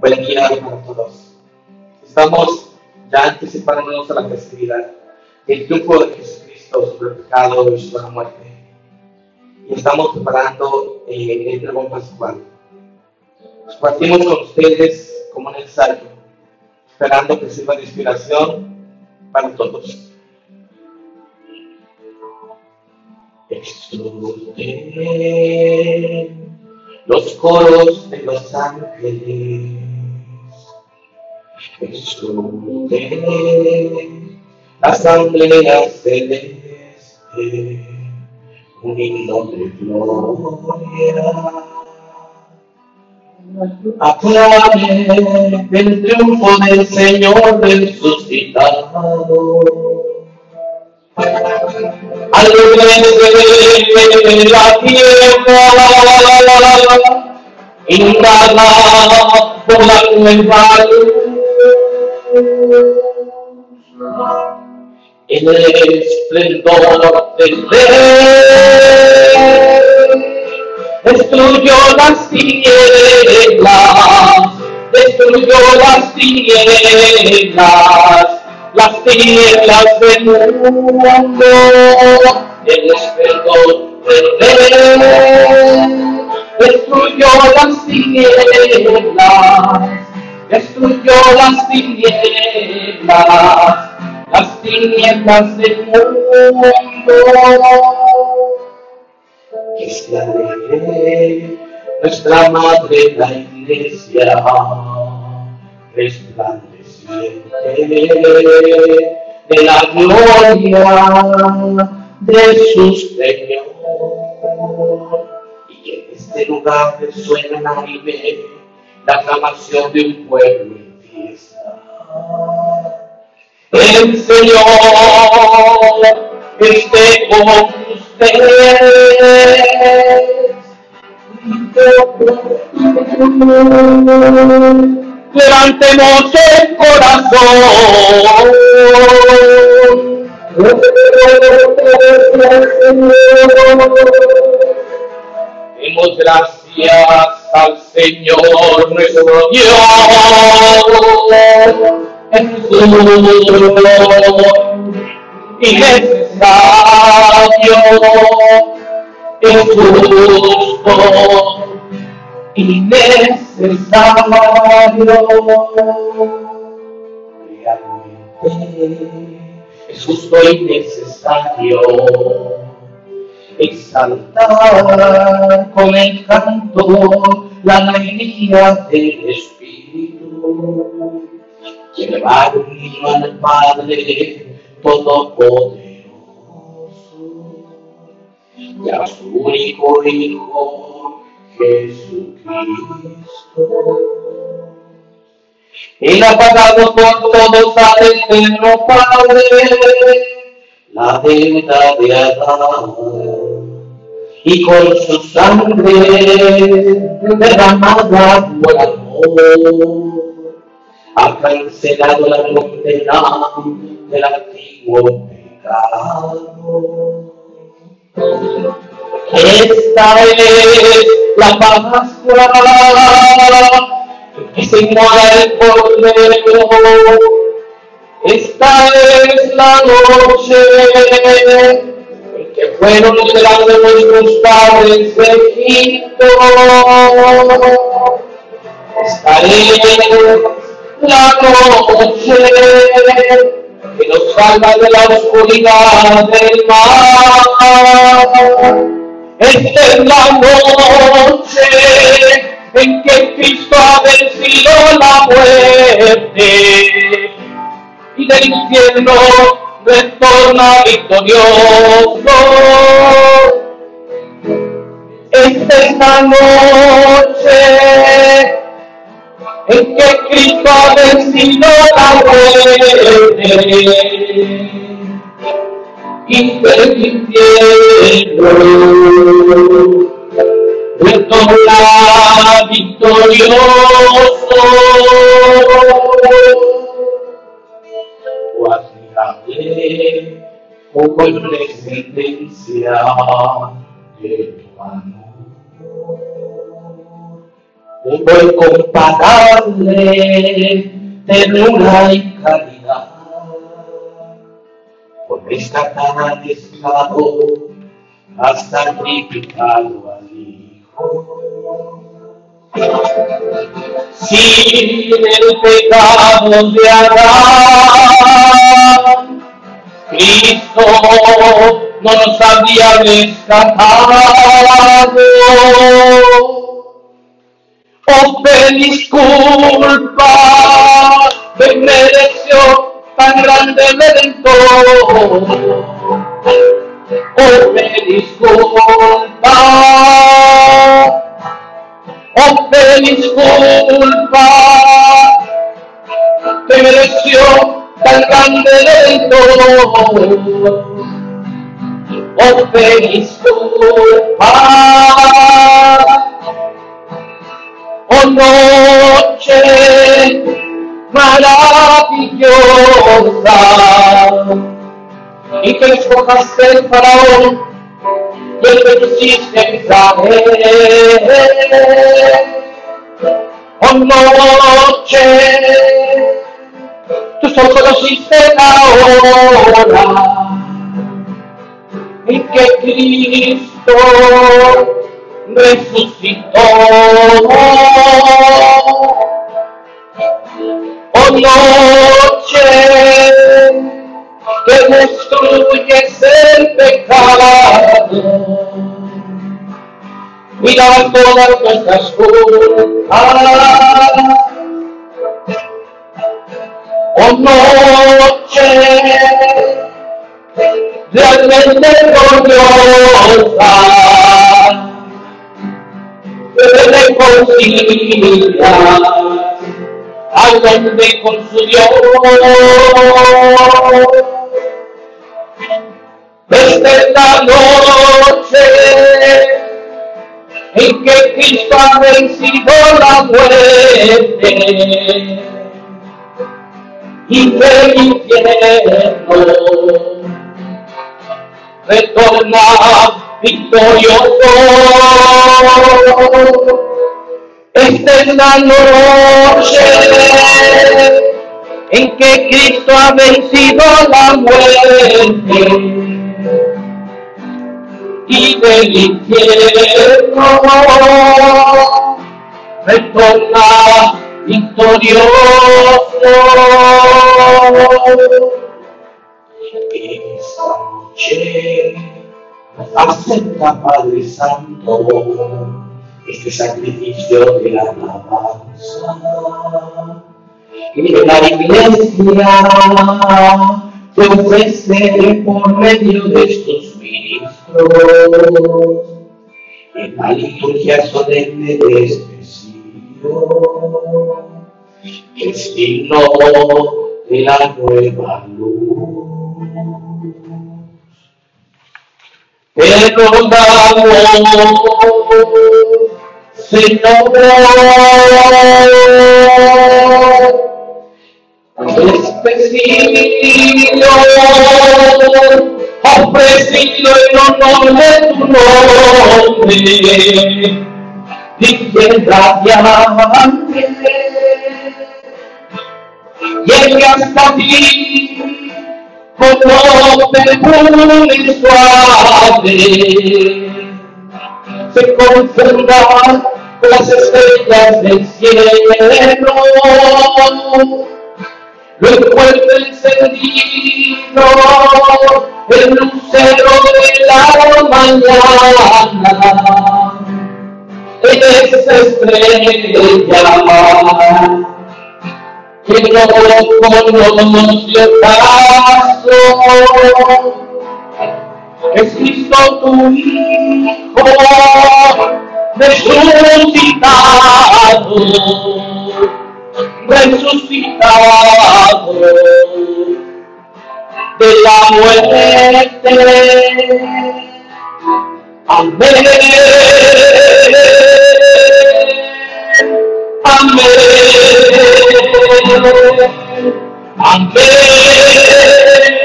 Buen día a todos. Estamos ya anticipándonos a la festividad del triunfo de Jesucristo sobre el pecado y sobre la muerte. Y estamos preparando eh, el dragón pascual. Nos partimos con ustedes como necesario, esperando que sirva de inspiración para todos. Los coros de los ángeles Escuché la asamblea celeste, un himno de gloria. Aclame el triunfo del Señor resucitado. Alegre la tierra, indagada por la nueva en el esplendor del rey, destruyó las tinieblas, destruyó las tinieblas, las tinieblas del mundo, el esplendor del rey, destruyó las tinieblas destruyó las tinieblas, las tinieblas del mundo. Que nuestra madre la iglesia, resplandeciente de la gloria de su Señor. Y en este lugar suena aire la aclamación de un pueblo en. El Señor esté con ustedes. Levantemos el corazón. Demos gracias al Señor nuestro Dios. Jesús y necesario, es justo y necesario. Realmente es justo y necesario exaltar con el canto la alegría del Espíritu, llevar unido al Padre Todopoderoso y a su único Hijo Jesucristo. Él ha pagado por todos al eterno Padre la deuda de Adán y con su sangre derramada por amor ha cancelado la condena del antiguo pecado. Esta es la Pascua que se el Cordero esta es la noche que fueron liberados nuestros padres de Egipto. Esta es la noche que nos salva de la oscuridad del mar. Esta es la noche en que Cristo ha vencido la muerte y del infierno retorna victorioso. Esta noche en que Cristo ha vencido la muerte y del infierno retorna victorioso admirable como en descendencia de tu amor. incomparable, ternura y caridad. Por rescatar esclavo, has sacrificado al Hijo. Sin el pecado de Adán, Cristo no nos había rescatado. Oh, feliz culpa que mereció tan grande redentor. Oh, feliz culpa, oh, feliz culpa que mereció tan grande feliz culpa oh noche maravillosa y que escojaste el faraón y el que pusiste en Israel. Oh noche, tú solo conociste la hora en que Cristo resucitó. Oh noche que destruyes el pecado, mira todas nuestras culpas. Oh noche realmente gloriosa te reconcilia. Al hombre con su Dios. Es la noche en que Cristo ha vencido la muerte y del infierno retorna victorioso. Esta es la noche en que Cristo ha vencido la muerte y del infierno retorna victorioso. Esta noche acepta Padre Santo este sacrificio de la alabanza. Y la iglesia te ofrece por medio de estos ministros en la liturgia solemne de este siglo, el signo de la nueva luz. Te rogamos, Señor, especial, ofrecido en honor de tu nombre, llegue hasta ti como perfume suave, se confundan con las estrellas del cielo, lo envuelve encendido, el lucero de la mañana, esa estrella que no conoció paso. Es Cristo tu Hijo, resucitado, resucitado de la muerte. Amén. Amén. Amén.